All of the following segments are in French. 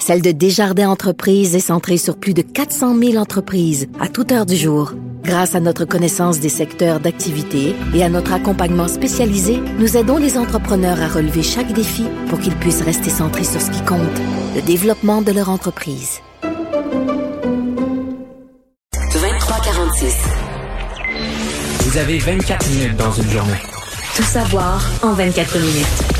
celle de Desjardins Entreprises est centrée sur plus de 400 000 entreprises à toute heure du jour. Grâce à notre connaissance des secteurs d'activité et à notre accompagnement spécialisé, nous aidons les entrepreneurs à relever chaque défi pour qu'ils puissent rester centrés sur ce qui compte, le développement de leur entreprise. 2346. Vous avez 24 minutes dans une journée. Tout savoir en 24 minutes.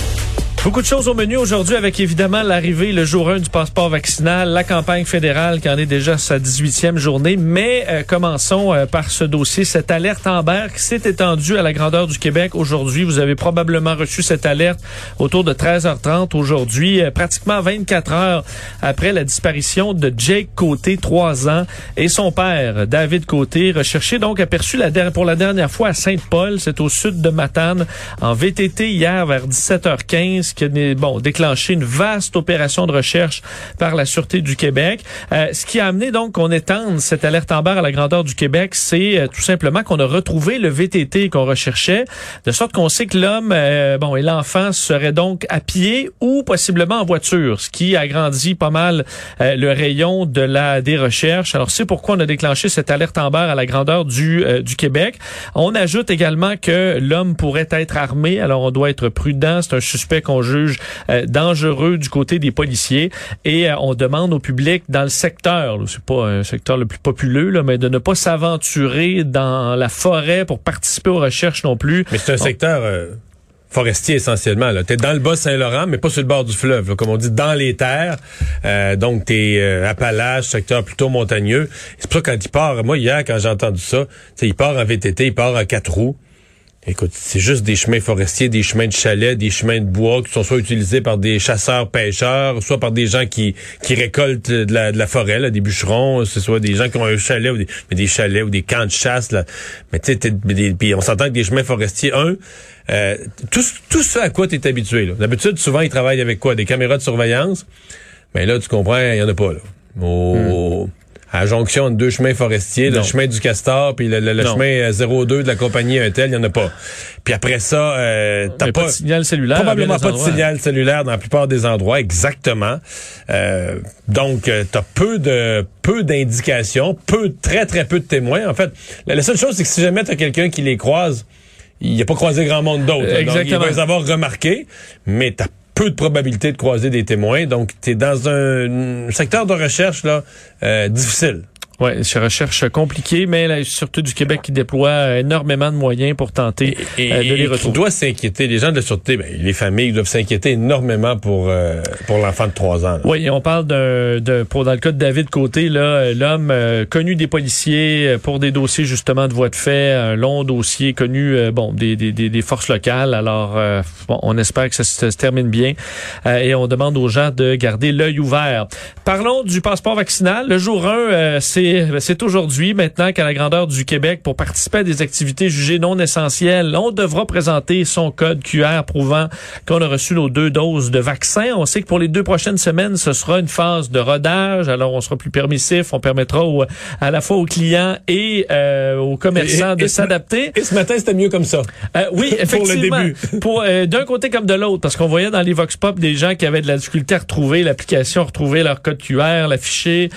Beaucoup de choses au menu aujourd'hui avec évidemment l'arrivée le jour 1 du passeport vaccinal, la campagne fédérale qui en est déjà sa 18e journée. Mais euh, commençons euh, par ce dossier, cette alerte Amber qui s'est étendue à la grandeur du Québec aujourd'hui. Vous avez probablement reçu cette alerte autour de 13h30 aujourd'hui, euh, pratiquement 24 heures après la disparition de Jake Côté, 3 ans, et son père, David Côté, recherché donc aperçu pour la dernière fois à Sainte-Paul, c'est au sud de Matane, en VTT hier vers 17h15 qui a bon, déclenché une vaste opération de recherche par la Sûreté du Québec. Euh, ce qui a amené donc qu'on étende cette alerte en barre à la grandeur du Québec, c'est euh, tout simplement qu'on a retrouvé le VTT qu'on recherchait, de sorte qu'on sait que l'homme euh, bon, et l'enfant seraient donc à pied ou possiblement en voiture, ce qui agrandit pas mal le rayon de la des recherches. Alors c'est pourquoi on a déclenché cette alerte en barre à la grandeur du, du Québec. On ajoute également que l'homme pourrait être armé, alors on doit être prudent. C'est un suspect qu'on juge euh, dangereux du côté des policiers et euh, on demande au public dans le secteur, c'est pas un secteur le plus populeux, là, mais de ne pas s'aventurer dans la forêt pour participer aux recherches non plus. Mais c'est un secteur euh, forestier essentiellement. Tu es dans le Bas-Saint-Laurent, mais pas sur le bord du fleuve, comme on dit, dans les terres. donc, tu es Appalaches, secteur plutôt montagneux. C'est pour ça quand il part, moi hier, quand j'ai entendu ça, il part en VTT, il part en quatre roues. Écoute, c'est juste des chemins forestiers, des chemins de chalet, des chemins de bois qui sont soit utilisés par des chasseurs-pêcheurs, soit par des gens qui, qui récoltent de la, de la forêt, là, des bûcherons, ce soit des gens qui ont un chalet ou des, mais des chalets ou des camps de chasse. Là. Mais tu sais, on s'entend que des chemins forestiers, un, euh, tout, tout ce à quoi tu es habitué. D'habitude, souvent, ils travaillent avec quoi? Des caméras de surveillance. Mais là, tu comprends, il y en a pas. Là. Au, à la jonction de deux chemins forestiers, le chemin du Castor puis le, chemin 02 euh, de la compagnie Intel, il y en a pas. Puis après ça, euh, t'as pas, pas, de signal cellulaire. Probablement pas de signal cellulaire dans la plupart des endroits, exactement. Euh, donc, euh, t'as peu de peu d'indications, peu, très très peu de témoins. En fait, la, seule chose, c'est que si jamais t'as quelqu'un qui les croise, il a pas croisé grand monde d'autres. Exactement. il va les avoir remarqués, mais t'as peu de probabilité de croiser des témoins. Donc, tu dans un secteur de recherche là euh, difficile. Oui, c'est recherche compliquée, mais là, surtout du Québec qui déploie énormément de moyens pour tenter et, euh, de les retrouver. doit s'inquiéter. Les gens de la sûreté, ben, les familles doivent s'inquiéter énormément pour euh, pour l'enfant de 3 ans. Oui, on parle d'un, pour dans le cas de David Côté, là, l'homme euh, connu des policiers pour des dossiers justement de voies de fait, un long dossier connu, bon, des, des, des, forces locales. Alors, bon, on espère que ça se, termine bien et on demande aux gens de garder l'œil ouvert. Parlons du passeport vaccinal. Le jour 1, c'est ben, c'est aujourd'hui maintenant qu'à la grandeur du Québec, pour participer à des activités jugées non essentielles, on devra présenter son code QR prouvant qu'on a reçu nos deux doses de vaccin. On sait que pour les deux prochaines semaines, ce sera une phase de rodage. Alors, on sera plus permissif. On permettra à la fois aux clients et euh, aux commerçants de s'adapter. Et ce matin, c'était mieux comme ça. Euh, oui, effectivement. pour le début. pour euh, d'un côté comme de l'autre, parce qu'on voyait dans les vox pop des gens qui avaient de la difficulté à retrouver l'application, retrouver leur code QR, l'afficher,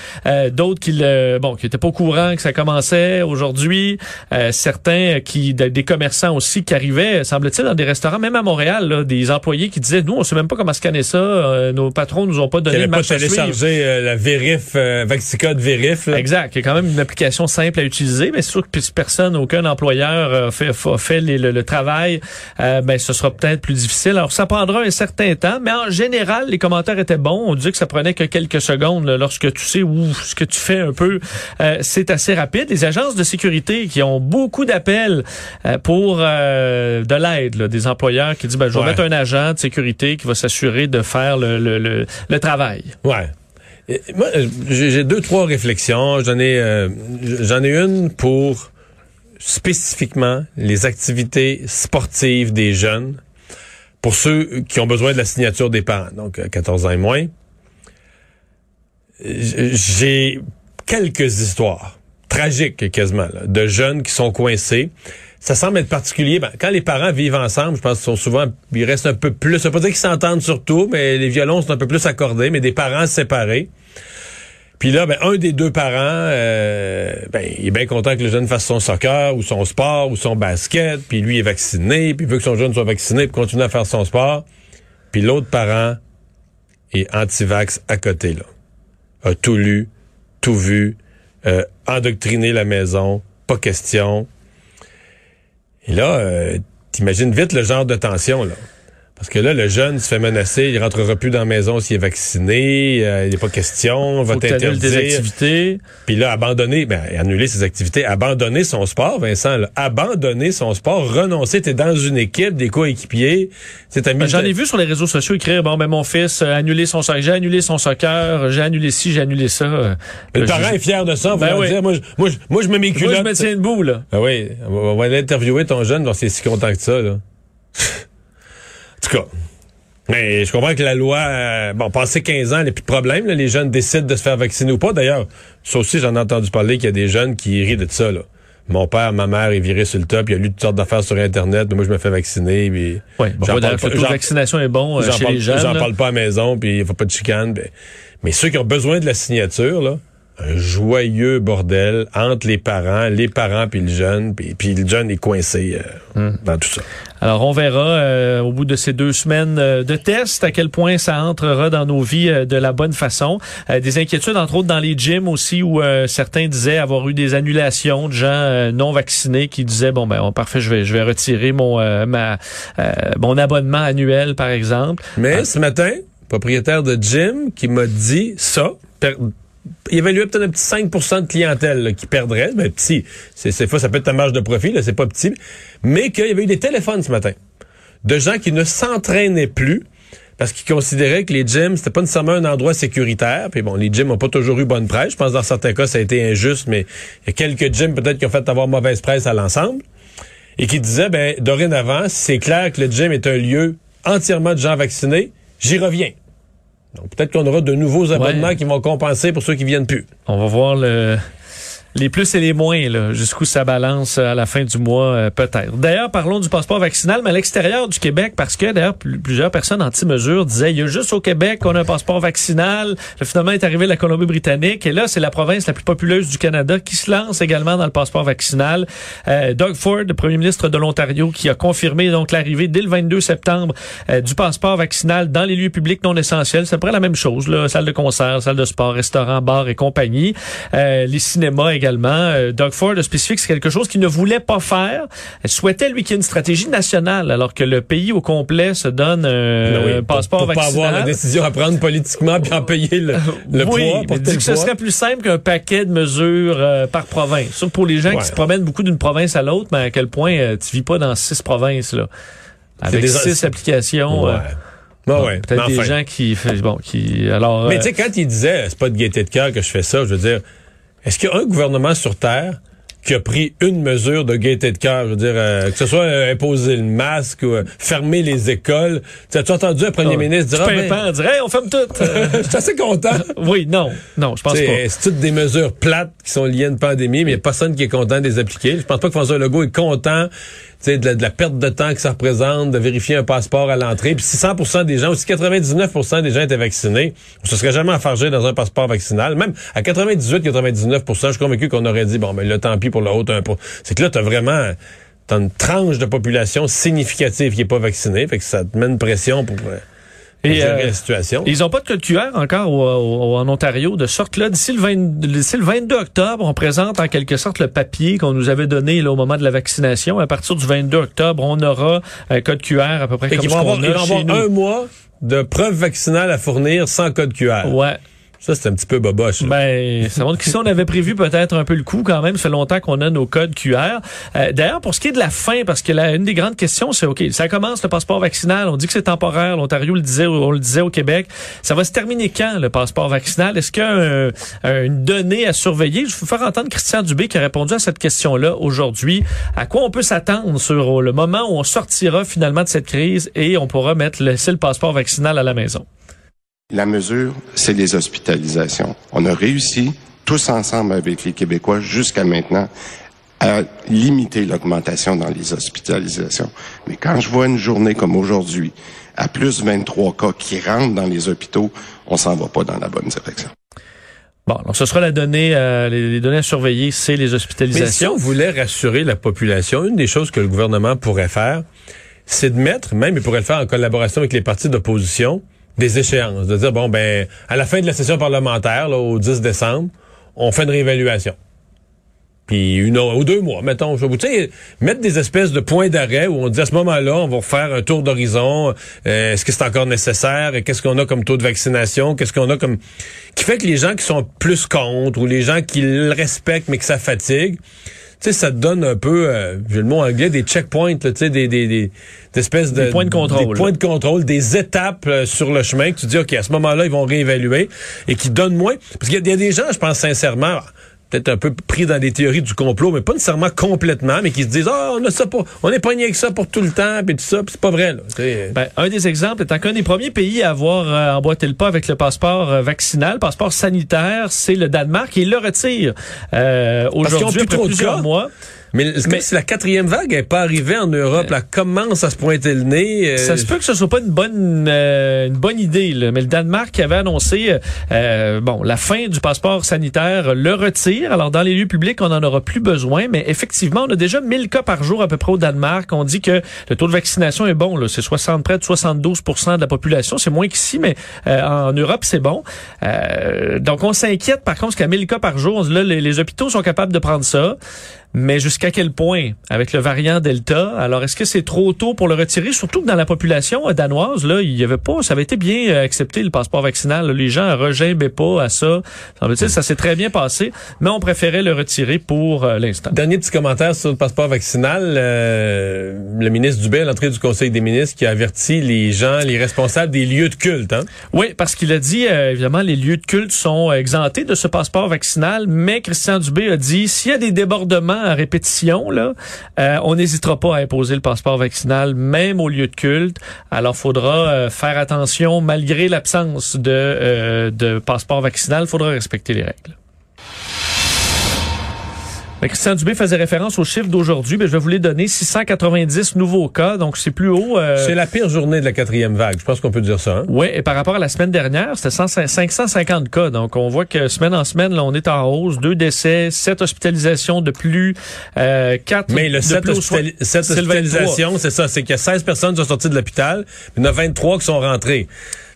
d'autres qui le bon, qui n'étaient pas au courant que ça commençait aujourd'hui. Euh, certains qui, des commerçants aussi qui arrivaient, semble-t-il, dans des restaurants, même à Montréal, des employés qui disaient, nous, on sait même pas comment scanner ça. Euh, nos patrons nous ont pas donné le pas télécharger euh, la vérif, euh, Vaxicode vérif. Exact. Il y a quand même une application simple à utiliser, mais c'est sûr que personne, aucun employeur fait, fait le, travail, ben ce sera peut-être plus difficile. Alors, ça prendra un certain temps, mais en général, les commentaires étaient bons. On dit que ça prenait que quelques secondes lorsque tu sais où ce que tu fais un peu euh, c'est assez rapide. Les agences de sécurité qui ont beaucoup d'appels euh, pour euh, de l'aide, des employeurs qui disent, ben, je vais Ouais. mettre un agent de sécurité qui va s'assurer de faire le, le, le, le travail. Ouais. Et moi, j'ai deux, trois réflexions. J'en ai, j'en ai une pour spécifiquement les activités sportives des jeunes pour ceux qui ont besoin de la signature des parents, donc euh, 14 ans et moins. J'ai quelques histoires tragiques quasiment là, de jeunes qui sont coincés. Ça semble être particulier. Ben, quand les parents vivent ensemble, je pense qu'ils sont souvent, ils restent un peu plus. Ça veut pas dire qu'ils s'entendent surtout, mais les violons sont un peu plus accordés, mais des parents séparés. Puis là, ben, un des deux parents, euh, ben, il est bien content que le jeune fasse son soccer ou son sport ou son basket, puis lui est vacciné, puis il veut que son jeune soit vacciné pour continuer à faire son sport. Puis l'autre parent est anti-vax à côté, là. A tout lu, tout vu, euh, endoctriné la maison, pas question. Et là, euh, t'imagines vite le genre de tension, là. Parce que là, le jeune se fait menacer, il rentrera plus dans la maison s'il est vacciné, euh, il n'est pas question, on va t'interdire. activités. Puis là, abandonner, ben, annuler ses activités, abandonner son sport, Vincent, là, abandonner son sport, renoncer, t'es dans une équipe, des coéquipiers, c'est Ben, J'en ai vu sur les réseaux sociaux écrire bon ben mon fils a annulé son soccer, j'ai annulé son soccer, j'ai annulé ci, j'ai annulé ça. Euh, Le je- parent est fier de ça, Ben oui. dire, moi, je, moi, je, moi, je mets mes Moi, je me tiens debout là. Ah oui, on va, on va aller interviewer ton jeune, voir s'il est si content que ça, là. En tout cas. Mais je comprends que la loi, euh, bon, passé 15 ans, il n'y a plus de problème, là, les jeunes décident de se faire vacciner ou pas. D'ailleurs, ça aussi, j'en ai entendu parler qu'il y a des jeunes qui rient de ça, là. Mon père, ma mère est viré sur le top, il a lu toutes sortes d'affaires sur Internet, mais moi, je me fais vacciner, puis... Oui, bon, J'en parle le pas- j'en- vaccination est bon euh, chez parle, les jeunes. j'en parle pas à la maison, puis il faut pas de chicane. ben, mais ceux qui ont besoin de la signature, là, un joyeux bordel entre les parents, les parents puis le jeune, puis, puis le jeune est coincé euh, Hmm. dans tout ça. Alors, on verra euh, au bout de ces deux semaines euh, de tests à quel point ça entrera dans nos vies de la bonne façon. Des inquiétudes, entre autres, dans les gyms aussi, où euh, certains disaient avoir eu des annulations de gens non vaccinés qui disaient, bon, ben, oh, parfait, je vais, je vais retirer mon, euh, ma, euh, mon abonnement annuel, par exemple. Mais ce matin, propriétaire de gym qui m'a dit ça, il évaluait peut-être un petit 5% de clientèle qui perdrait. Ben, petit, c'est, fois, ça peut être ta marge de profit, là, c'est pas petit. Mais qu'il y avait eu des téléphones ce matin de gens qui ne s'entraînaient plus parce qu'ils considéraient que les gyms, c'était pas nécessairement un endroit sécuritaire. Puis bon, les gyms ont pas toujours eu bonne presse. Je pense que dans certains cas, ça a été injuste, mais il y a quelques gyms peut-être qui ont fait avoir mauvaise presse à l'ensemble. Et qui disaient, ben, dorénavant, c'est clair que le gym est un lieu entièrement de gens vaccinés, j'y reviens. Donc peut-être qu'on aura de nouveaux abonnements Ouais. qui vont compenser pour ceux qui viennent plus. On va voir le, les plus et les moins, là, jusqu'où ça balance à la fin du mois, euh, peut-être. D'ailleurs, parlons du passeport vaccinal, mais à l'extérieur du Québec, parce que d'ailleurs, pl- plusieurs personnes anti-mesures disaient, il y a juste au Québec qu'on a un passeport vaccinal. Le finalement est arrivé la Colombie-Britannique, et là, c'est la province la plus populeuse du Canada qui se lance également dans le passeport vaccinal. Euh, Doug Ford, premier ministre de l'Ontario, qui a confirmé donc l'arrivée dès le 22 septembre euh, du passeport vaccinal dans les lieux publics non essentiels. C'est à peu près la même chose, là, salle de concert, salle de sport, restaurant, bar et compagnie. Euh, les cinémas également. Euh, Doug Ford a spécifié que c'est quelque chose qu'il ne voulait pas faire. Il souhaitait, lui, qu'il y ait une stratégie nationale, alors que le pays au complet se donne un Ben oui, un pour- passeport pour, pas vaccinal. avoir la décision à prendre politiquement puis en payer le, le oui, poids. porter dit que ce serait plus simple qu'un paquet de mesures euh, par province. Sauf pour les gens Ouais. qui se promènent beaucoup d'une province à l'autre, mais à quel point euh, tu vis pas dans six provinces là, avec des- six applications. Ouais. euh, Ouais, bon, ouais. Peut-être des enfin. gens qui, bon, qui, alors. Mais euh, tu sais, quand il disait, c'est pas de gaieté de cœur que je fais ça, je veux dire, est-ce qu'il y a un gouvernement sur Terre qui a pris une mesure de gaieté de cœur, je veux dire, euh, que ce soit euh, imposer le masque ou euh, fermer les écoles. Tu as-tu entendu un premier oh, ministre dire, du ah, ben, dirait, Hey, on ferme tout. Je suis assez content. oui, non, non, je pense Tu pas. C'est toutes des mesures plates qui sont liées à une pandémie, mais il n'y a personne qui est content de les appliquer. Je pense pas que François Legault est content tu de la, perte de temps que ça représente, de vérifier un passeport à l'entrée. Puis si 100% des gens, ou si 99% des gens étaient vaccinés, on se serait jamais enfargé dans un passeport vaccinal. Même à 98-99% je suis convaincu qu'on aurait dit, bon, ben là, tant pis pour le haut 1 C'est que là, t'as vraiment... T'as une tranche de population significative qui est pas vaccinée, fait que ça te met une pression pour, euh, pour Et, euh, situation. Ils n'ont pas de code QR encore au- au- en Ontario, de sorte là, d'ici le, 20 d'ici le 22 octobre, on présente en quelque sorte le papier qu'on nous avait donné là, au moment de la vaccination. À partir du 22 octobre, on aura un code QR à peu près Fait comme ce qu'on avoir, ils a vont chez avoir nous. un mois de preuves vaccinales à fournir sans code QR. Ouais. Ça, c'est un petit peu boboche. Ben, ça montre qu'ici, on avait prévu peut-être un peu le coup quand même. Ça fait longtemps qu'on a nos codes QR. Euh, D'ailleurs, pour ce qui est de la fin, parce que là, une des grandes questions, c'est OK, ça commence le passeport vaccinal. On dit que c'est temporaire. L'Ontario le disait, on le disait au Québec. Ça va se terminer quand, le passeport vaccinal? Est-ce qu'il y a un- un- une donnée à surveiller? Je vais vous faire entendre Christian Dubé qui a répondu à cette question-là aujourd'hui. À quoi on peut s'attendre sur le moment où on sortira finalement de cette crise et on pourra mettre, laisser le passeport vaccinal à la maison? La mesure, c'est les hospitalisations. On a réussi, tous ensemble avec les Québécois, jusqu'à maintenant, à limiter l'augmentation dans les hospitalisations. Mais quand je vois une journée comme aujourd'hui, à plus 23 cas qui rentrent dans les hôpitaux, on s'en va pas dans la bonne direction. Bon, donc ce sera la donnée, euh, les, les données à surveiller, c'est les Mais si hospitalisations. on voulait rassurer la population, une des choses que le gouvernement pourrait faire, c'est de mettre, même il pourrait le faire en collaboration avec les partis d'opposition, des échéances. De dire, bon, ben, à la fin de la session parlementaire, là, au 10 décembre, on fait une réévaluation. Puis une ou deux mois, mettons. Je vous sais, mettre des espèces de points d'arrêt où on dit à ce moment-là, on va refaire un tour d'horizon. Euh, Est-ce que c'est encore nécessaire? Qu'est-ce qu'on a comme taux de vaccination? Qu'est-ce qu'on a comme qui fait que les gens qui sont plus contre ou les gens qui le respectent mais que ça fatigue, sais, ça te donne un peu, euh, j'ai le mot anglais, des checkpoints, tu sais, des, des, des, des espèces de Des points de contrôle, des points de contrôle, des étapes euh, sur le chemin que tu dis, ok, à ce moment-là, ils vont réévaluer et qui donnent moins, parce qu'il y a des gens, je pense sincèrement. Peut-être un peu pris dans des théories du complot, mais pas nécessairement complètement, mais qui se disent Ah, on a ça pas, on est pogné avec ça pour tout le temps, puis tout ça, puis c'est pas vrai, là. Ben, un des exemples étant qu'un des premiers pays à avoir euh, emboîté le pas avec le passeport euh, vaccinal, passeport sanitaire, c'est le Danemark et il le retire euh, aujourd'hui plus après plusieurs cas? mois. Mais c'est comme Mais- si la quatrième vague? N'est pas arrivée en Europe. Là, commence à se pointer le nez. euh, Ça se peut que ce soit pas une bonne euh, une bonne idée, là. mais le Danemark avait annoncé euh, bon la fin du passeport sanitaire le retire. Alors dans les lieux publics, on n'en aura plus besoin, mais effectivement, on a déjà 1000 cas par jour à peu près au Danemark. On dit que le taux de vaccination est bon, c'est 60 près de 72% de la population, c'est moins qu'ici, mais euh, en Europe c'est bon. Euh, donc on s'inquiète par contre qu'à 1000 cas par jour, on dit, là les, les hôpitaux sont capables de prendre ça. Mais jusqu'à quel point? Avec le variant Delta Alors est-ce que c'est trop tôt pour le retirer? Surtout que dans la population euh, danoise là, il y avait pas, ça avait été bien euh, accepté le passeport vaccinal. Les gens regimbaient pas à ça. Semble-t-il, ça s'est très bien passé, mais on préférait le retirer pour euh, l'instant. Dernier petit commentaire sur le passeport vaccinal. euh, le ministre Dubé, à l'entrée du Conseil des ministres, qui a averti les gens, les responsables des lieux de culte. Hein? Oui, parce qu'il a dit euh, évidemment les lieux de culte sont exemptés de ce passeport vaccinal, mais Christian Dubé a dit s'il y a des débordements répétition euh, on n'hésitera pas à imposer le passeport vaccinal même aux lieux de culte. Alors faudra euh, faire attention malgré l'absence de euh, de passeport vaccinal, faudra respecter les règles. Ben, Christian Dubé faisait référence aux chiffres d'aujourd'hui, mais je vais vous les donner 690 nouveaux cas, donc c'est plus haut. euh, C'est la pire journée de la quatrième vague. Je pense qu'on peut dire ça. Hein? oui, et par rapport à la semaine dernière, c'était 100 550 cas. Donc, on voit que semaine en semaine, là, on est en hausse. Deux décès, sept hospitalisations de plus, euh, quatre Mais le de 7 plus aux soins. cette C'est le 23. hospitalisation, c'est ça. C'est qu'il y a 16 personnes qui sont sorties de l'hôpital, puis il y en a 23 qui sont rentrées.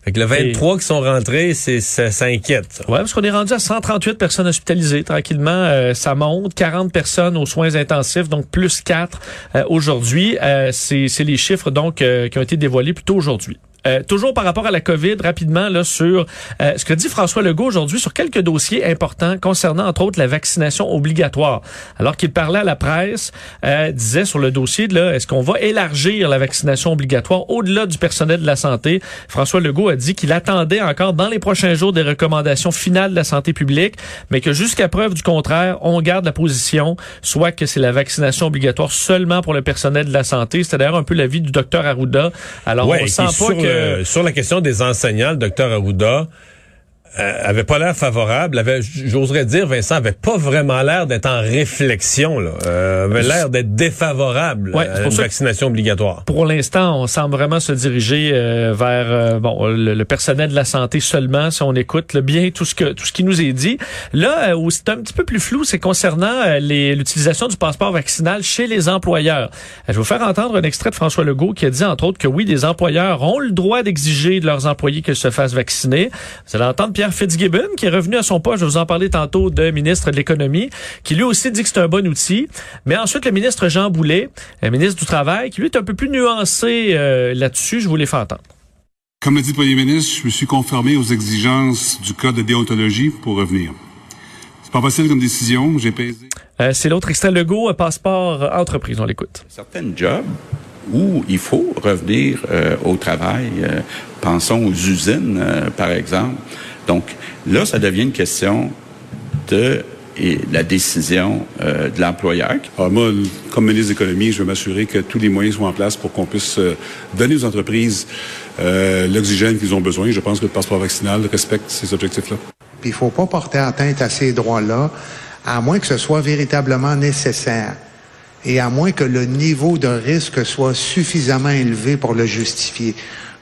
Fait que le 23 qui sont rentrés, c'est ça, ça inquiète. Ouais, parce qu'on est rendu à 138 personnes hospitalisées. Tranquillement, euh, ça monte. 40 personnes aux soins intensifs, donc plus 4 euh, aujourd'hui. Euh, c'est c'est les chiffres donc euh, qui ont été dévoilés plus tôt aujourd'hui. Euh, toujours par rapport à la COVID, rapidement là sur euh, ce que dit François Legault aujourd'hui sur quelques dossiers importants concernant entre autres la vaccination obligatoire. Alors qu'il parlait à la presse, euh, disait sur le dossier de là, est-ce qu'on va élargir la vaccination obligatoire au-delà du personnel de la santé? François Legault a dit qu'il attendait encore dans les prochains jours des recommandations finales de la santé publique, mais que jusqu'à preuve du contraire, on garde la position, soit que c'est la vaccination obligatoire seulement pour le personnel de la santé. C'était d'ailleurs un peu l'avis du docteur Arruda. Alors Ouais, on sent pas que le- sur la question des enseignants, le docteur Arruda euh, avait pas l'air favorable. Avait, j'oserais dire, Vincent avait pas vraiment l'air d'être en réflexion. Là. Euh, avait l'air d'être défavorable Ouais, à une vaccination obligatoire. pour l'instant, on semble vraiment se diriger euh, vers euh, bon le, le personnel de la santé seulement si on écoute le bien tout ce que tout ce qui nous est dit. Là euh, où c'est un petit peu plus flou, c'est concernant euh, les- l'utilisation du passeport vaccinal chez les employeurs. Euh, je vais vous faire entendre un extrait de François Legault qui a dit entre autres que oui, des employeurs ont le droit d'exiger de leurs employés qu'ils se fassent vacciner. Vous allez entendre Pierre Fitzgibbon qui est revenu à son poste, je vais vous en parler tantôt de ministre de l'économie, qui lui aussi dit que c'est un bon outil. Mais ensuite le ministre Jean Boulet, le ministre du Travail, qui lui est un peu plus nuancé euh, là-dessus, je vous les fais entendre. Comme l'a dit le premier ministre, je me suis conformé aux exigences du code de déontologie pour revenir. C'est pas facile comme décision, j'ai pesé. Euh, c'est l'autre extrait Legault, passeport euh, entreprise, on l'écoute. Certains jobs où il faut revenir euh, au travail, euh, pensons aux usines euh, par exemple. Donc là, ça devient une question de et la décision euh, de l'employeur. Alors moi, comme ministre de l'économie, je veux m'assurer que tous les moyens soient en place pour qu'on puisse euh, donner aux entreprises euh, l'oxygène qu'ils ont besoin. Je pense que le passeport vaccinal respecte ces objectifs-là. Puis il faut pas porter atteinte à ces droits-là, à moins que ce soit véritablement nécessaire et à moins que le niveau de risque soit suffisamment élevé pour le justifier.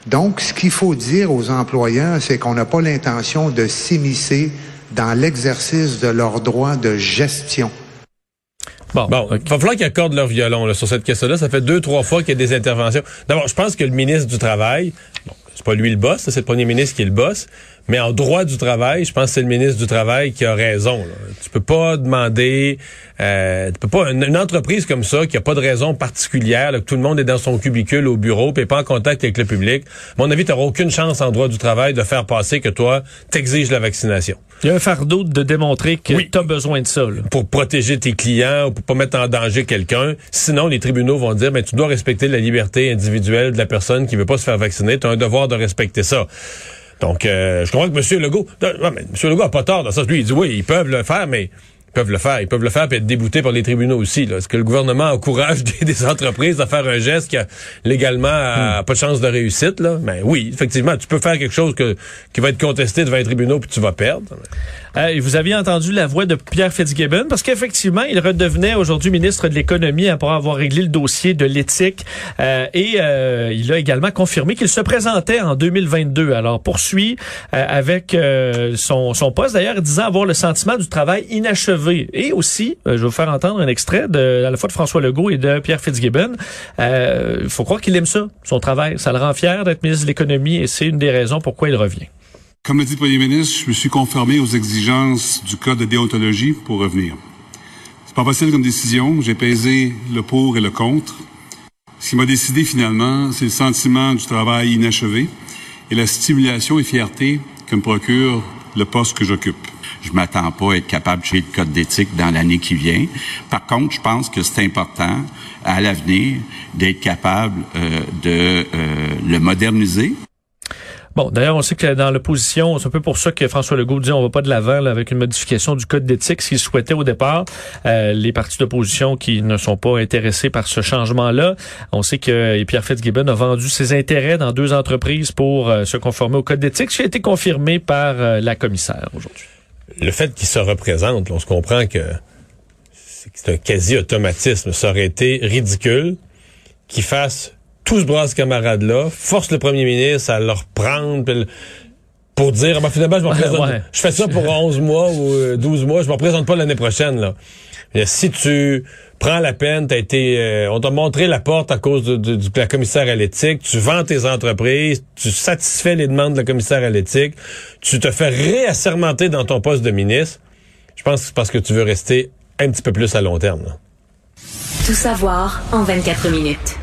Donc, ce qu'il faut dire aux employeurs, c'est qu'on n'a pas l'intention de s'immiscer dans l'exercice de leurs droits de gestion. Bon, bon il va falloir qu'ils accordent leur violon là, sur cette question-là. Ça fait deux, trois fois qu'il y a des interventions. D'abord, je pense que le ministre du Travail, bon, c'est pas lui le boss, c'est le premier ministre qui est le boss, mais en droit du travail, je pense que c'est le ministre du Travail qui a raison. Là. Tu peux pas demander, euh, tu peux pas une, entreprise comme ça qui a pas de raison particulière, que tout le monde est dans son cubicule au bureau, puis pas en contact avec le public. Mon avis, tu aucune chance en droit du travail de faire passer que toi t'exiges la vaccination. Il y a un fardeau de démontrer que oui. tu as besoin de ça. Là. Pour protéger tes clients, ou pour pas mettre en danger quelqu'un. Sinon, les tribunaux vont dire, mais tu dois respecter la liberté individuelle de la personne qui veut pas se faire vacciner. Tu as un devoir de respecter ça. Donc, euh, je comprends que M. Legault... Non, mais M. Legault a pas tort dans ça. Lui, il dit, oui, ils peuvent le faire, mais ils peuvent le faire. Ils peuvent le faire et être déboutés par les tribunaux aussi. Est-ce que le gouvernement encourage des, des, entreprises à faire un geste qui a légalement a, hmm. pas de chance de réussite? Là? Ben oui, effectivement, tu peux faire quelque chose que, qui va être contesté devant les tribunaux puis tu vas perdre. Euh, vous aviez entendu la voix de Pierre Fitzgibbon parce qu'effectivement, il redevenait aujourd'hui ministre de l'économie après avoir réglé le dossier de l'éthique euh, et euh, il a également confirmé qu'il se présentait en 2022. Alors poursuit euh, avec son, son poste d'ailleurs disant avoir le sentiment du travail inachevé et aussi, je vais vous faire entendre un extrait de à la fois de François Legault et de Pierre Fitzgibbon. Il faut croire qu'il aime ça, son travail, ça le rend fier d'être ministre de l'économie et c'est une des raisons pourquoi il revient. Comme l'a dit le premier ministre, je me suis conformé aux exigences du code de déontologie pour revenir. C'est pas facile comme décision. J'ai pesé le pour et le contre. Ce qui m'a décidé finalement, c'est le sentiment du travail inachevé et la stimulation et fierté que me procure le poste que j'occupe. Je m'attends pas à être capable de créer le code d'éthique dans l'année qui vient. Par contre, je pense que c'est important à l'avenir d'être capable euh, de euh, le moderniser, Bon, d'ailleurs, on sait que dans l'opposition, c'est un peu pour ça que François Legault dit on va pas de l'avant avec une modification du code d'éthique, ce qu'il souhaitait au départ. Euh, les partis d'opposition qui ne sont pas intéressés par ce changement-là. On sait que Pierre Fitzgibbon a vendu ses intérêts dans deux entreprises pour euh, se conformer au code d'éthique, ce qui a été confirmé par euh, la commissaire aujourd'hui. Le fait qu'il se représente, on se comprend que c'est un quasi-automatisme. Ça aurait été ridicule qu'il fasse tout ce bras camarade-là, force le premier ministre à le reprendre pour dire, ben, finalement, je me présente, ouais. je fais ça pour 11 mois ou 12 mois, je me représente pas l'année prochaine, là. Mais si tu prends la peine, t'as été, euh, on t'a montré la porte à cause de, la commissaire à l'éthique, tu vends tes entreprises, tu satisfais les demandes de la commissaire à l'éthique, tu te fais réassermenter dans ton poste de ministre, je pense que c'est parce que tu veux rester un petit peu plus à long terme. Tout savoir en 24 minutes.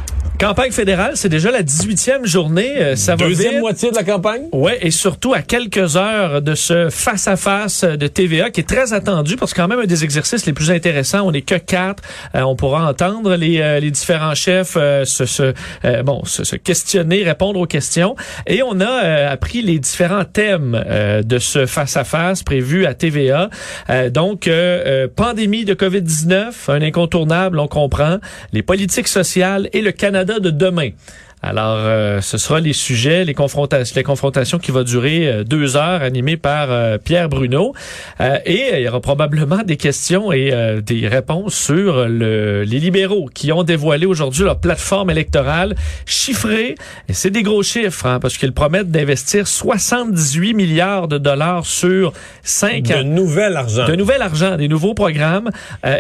Campagne fédérale, c'est déjà la 18e journée. Euh, ça va Deuxième moitié de la campagne? Oui, et surtout à quelques heures de ce face-à-face -face de TVA qui est très attendu parce que quand même un des exercices les plus intéressants. On n'est que quatre. Euh, on pourra entendre les, euh, les différents chefs euh, se, se bon, se, se, questionner, répondre aux questions. Et on a appris les différents thèmes de ce face-à-face -face prévu à TVA. donc, pandémie de COVID-19, un incontournable, on comprend. Les politiques sociales et le Canada de demain. Alors, euh, ce sera les sujets, les confrontations, les confrontations qui vont durer euh, deux heures, animées par euh, Pierre Bruno. Euh, et il y aura probablement des questions et des réponses sur le, les libéraux qui ont dévoilé aujourd'hui leur plateforme électorale chiffrée. Et c'est des gros chiffres, hein, parce qu'ils promettent d'investir 78 milliards de dollars sur cinq ans. De nouvel argent. De nouvel argent, des nouveaux programmes.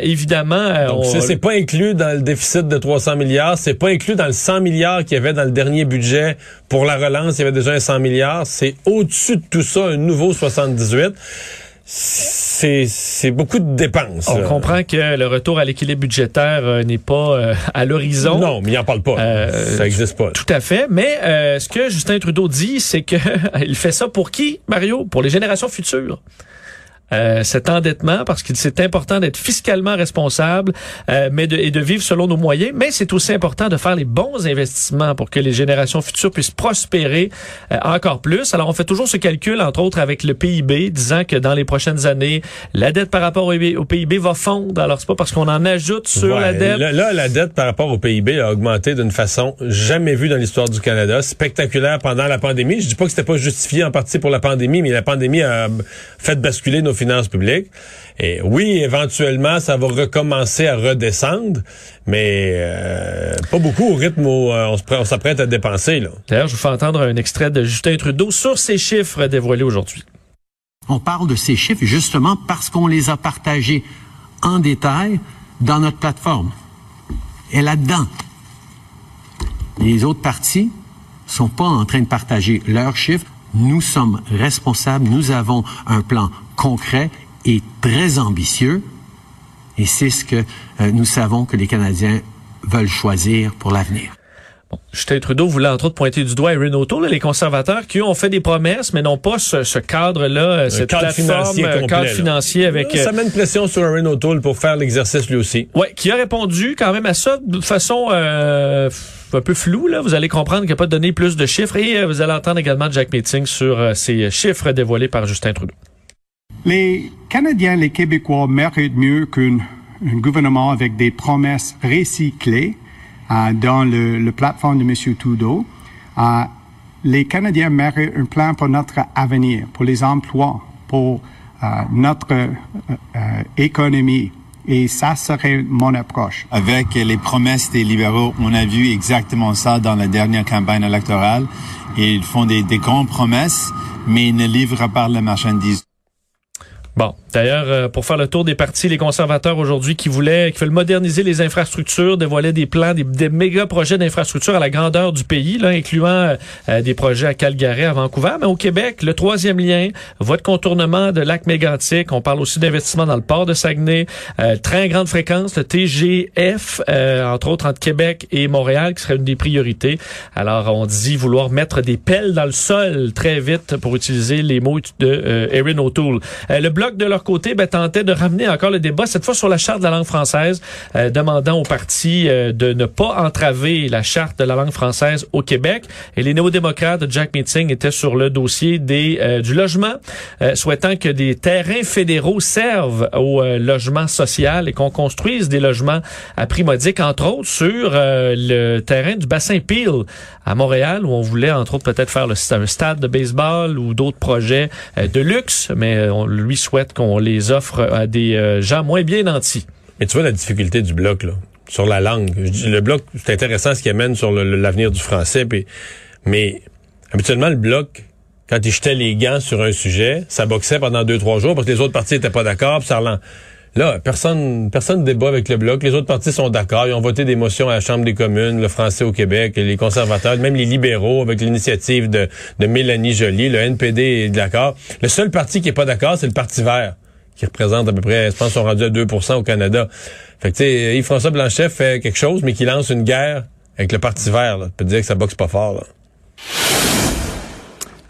évidemment... Donc, on... c'est pas inclus dans le déficit de 300 milliards, c'est pas inclus dans le 100 milliards qu'il y avait dans le dernier budget pour la relance, il y avait déjà un 100 milliards. C'est au-dessus de tout ça, un nouveau 78. c'est beaucoup de dépenses. On comprend que le retour à l'équilibre budgétaire euh, n'est pas euh, à l'horizon. Non, mais il en parle pas. Euh, ça existe pas. Tout à fait. Mais ce que Justin Trudeau dit, c'est que il fait ça pour qui, Mario? Pour les générations futures. Euh, cet endettement parce qu'il c'est important d'être fiscalement responsable euh, mais de, et de vivre selon nos moyens mais c'est aussi important de faire les bons investissements pour que les générations futures puissent prospérer euh, encore plus. Alors on fait toujours ce calcul entre autres avec le PIB disant que dans les prochaines années la dette par rapport au, au PIB va fondre. Alors c'est pas parce qu'on en ajoute sur Ouais, la dette. Là, là, la dette par rapport au PIB a augmenté d'une façon jamais vue dans l'histoire du Canada, spectaculaire pendant la pandémie. Je dis pas que c'était pas justifié en partie pour la pandémie, mais la pandémie a fait basculer nos finances publiques. Et oui, éventuellement, ça va recommencer à redescendre, mais euh, pas beaucoup au rythme où euh, on se prête- on s'apprête à dépenser. Là. D'ailleurs, je vous fais entendre un extrait de Justin Trudeau sur ces chiffres dévoilés aujourd'hui. On parle de ces chiffres justement parce qu'on les a partagés en détail dans notre plateforme. Et là-dedans, les autres partis sont pas en train de partager leurs chiffres. Nous sommes responsables, nous avons un plan concret et très ambitieux. Et c'est ce que euh, nous savons que les Canadiens veulent choisir pour l'avenir. Justin Trudeau voulait entre autres pointer du doigt Erin O'Toole, les conservateurs qui eux, ont fait des promesses, mais n'ont pas ce, ce cadre-là, euh, cette cadre plateforme, financier un complet, cadre là. financier avec... Ça euh, met une pression sur Aaron O'Toole pour faire l'exercice lui aussi. Ouais, qui a répondu quand même à ça de façon euh, un peu floue. Là. Vous allez comprendre qu'il n'a pas donné plus de chiffres et euh, vous allez entendre également Jack Meeting sur euh, ces chiffres dévoilés par Justin Trudeau. Les Canadiens, les Québécois méritent mieux qu'un un gouvernement avec des promesses recyclées euh, dans le, le plateforme de M. Trudeau. Euh, les Canadiens méritent un plan pour notre avenir, pour les emplois, pour euh, notre euh, euh, économie. Et ça serait mon approche. Avec les promesses des libéraux, on a vu exactement ça dans la dernière campagne électorale. Ils font des, des grandes promesses, mais ils ne livrent pas la marchandise. Bon, d'ailleurs, euh, pour faire le tour des partis, les conservateurs aujourd'hui qui voulaient, qui veulent moderniser les infrastructures, dévoilaient des plans, des, méga projets d'infrastructures à la grandeur du pays, là, incluant euh, euh, des projets à Calgary, à Vancouver. Mais au Québec, le troisième lien, voie de contournement de lac mégantic. On parle aussi d'investissement dans le port de Saguenay, euh, train grande fréquence, le TGF, euh, entre autres entre Québec et Montréal, qui serait une des priorités. Alors, on dit vouloir mettre des pelles dans le sol très vite pour utiliser les mots de Erin O'Toole. De leur côté ben, tentait de ramener encore le débat, cette fois sur la charte de la langue française, euh, demandant aux partis euh, de ne pas entraver la charte de la langue française au Québec. Et les néo-démocrates Jack Meeting étaient sur le dossier des euh, du logement, euh, souhaitant que des terrains fédéraux servent au euh, logement social et qu'on construise des logements à prix modique, entre autres sur euh, le terrain du bassin Peel à Montréal, où on voulait entre autres peut-être faire le, un stade de baseball ou d'autres projets de luxe, mais on lui qu'on les offre à des euh, gens moins bien nantis. Mais tu vois la difficulté du bloc, là, sur la langue. Le bloc, c'est intéressant ce qu'il amène sur l'avenir du français, mais habituellement, le bloc, quand il jetait les gants sur un sujet, ça boxait pendant deux, trois jours parce que les autres partis étaient pas d'accord, puis ça Là, personne personne débat avec le bloc. Les autres partis sont d'accord. Ils ont voté des motions à la Chambre des communes, le français au Québec, les conservateurs, même les libéraux avec l'initiative de, de Mélanie Joly. Le NPD est d'accord. Le seul parti qui est pas d'accord, c'est le Parti vert qui représente à peu près, je pense, sont rendus à 2% au Canada. Fait que, tu sais, Yves-François Blanchet fait quelque chose, mais qui lance une guerre avec le Parti vert. Là. Tu peux te dire que ça boxe pas fort. Là.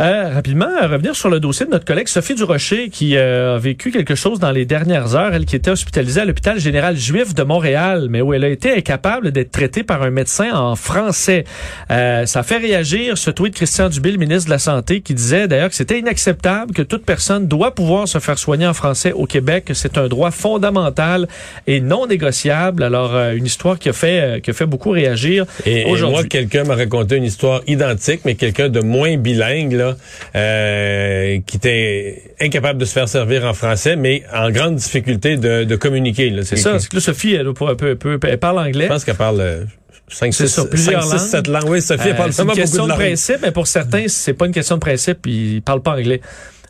Euh, rapidement, à revenir sur le dossier de notre collègue Sophie Durocher qui euh, a vécu quelque chose dans les dernières heures. Elle qui était hospitalisée à l'hôpital général juif de Montréal, mais où elle a été incapable d'être traitée par un médecin en français. Euh, ça fait réagir ce tweet de Christian Dubé, le ministre de la Santé, qui disait d'ailleurs que c'était inacceptable, que toute personne doit pouvoir se faire soigner en français au Québec, que c'est un droit fondamental et non négociable. Alors, euh, une histoire qui a fait, euh, qui a fait beaucoup réagir Et, et moi, quelqu'un m'a raconté une histoire identique, mais quelqu'un de moins bilingue, là, euh, qui était incapable de se faire servir en français, mais en grande difficulté de, de communiquer. C'est ça, que là, Sophie, elle, doit pas- elle peut- elle parle anglais. Je pense qu'elle parle euh, 5, C'est 6, ça, plusieurs 5, 6, langues. 7 langues. Oui, Sophie, elle Euh, parle c'est une question de de principe, mais pour certains, c'est pas une question de principe, ils parlent pas anglais.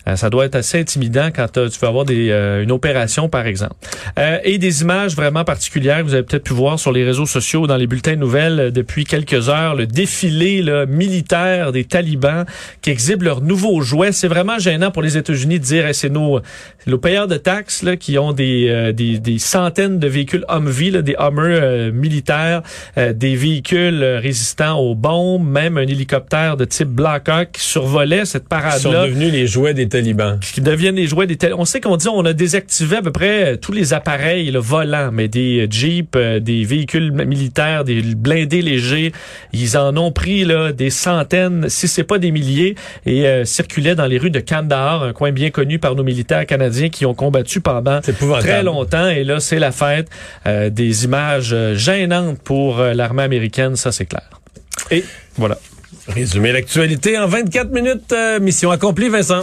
Euh, ça doit être assez intimidant quand euh, tu veux avoir des, euh, une opération, par exemple. Euh, et des images vraiment particulières que vous avez peut-être pu voir sur les réseaux sociaux, dans les bulletins de nouvelles depuis quelques heures, le défilé là, militaire des talibans qui exhibent leurs nouveaux jouets. C'est vraiment gênant pour les États-Unis de dire hey, c'est nos, nos payeurs de taxes là, qui ont des, euh, des, des centaines de véhicules Humvee, là, des Hummers euh, militaires, euh, des véhicules résistants aux bombes, même un hélicoptère de type Black Hawk qui survolait cette Ils sont parade-là devenus les jouets des talibans. qui deviennent les jouets des télé- On sait qu'on dit on a désactivé à peu près tous les appareils le volants, mais des euh, jeeps, euh, des véhicules militaires, des blindés légers, ils en ont pris là des centaines, si c'est pas des milliers, et euh, circulaient dans les rues de Kandahar, un coin bien connu par nos militaires canadiens qui ont combattu pendant très longtemps. Et là, c'est la fête euh, des images gênantes pour l'armée américaine, ça c'est clair. Et voilà. Résumer l'actualité en 24 minutes. euh, mission accomplie, Vincent.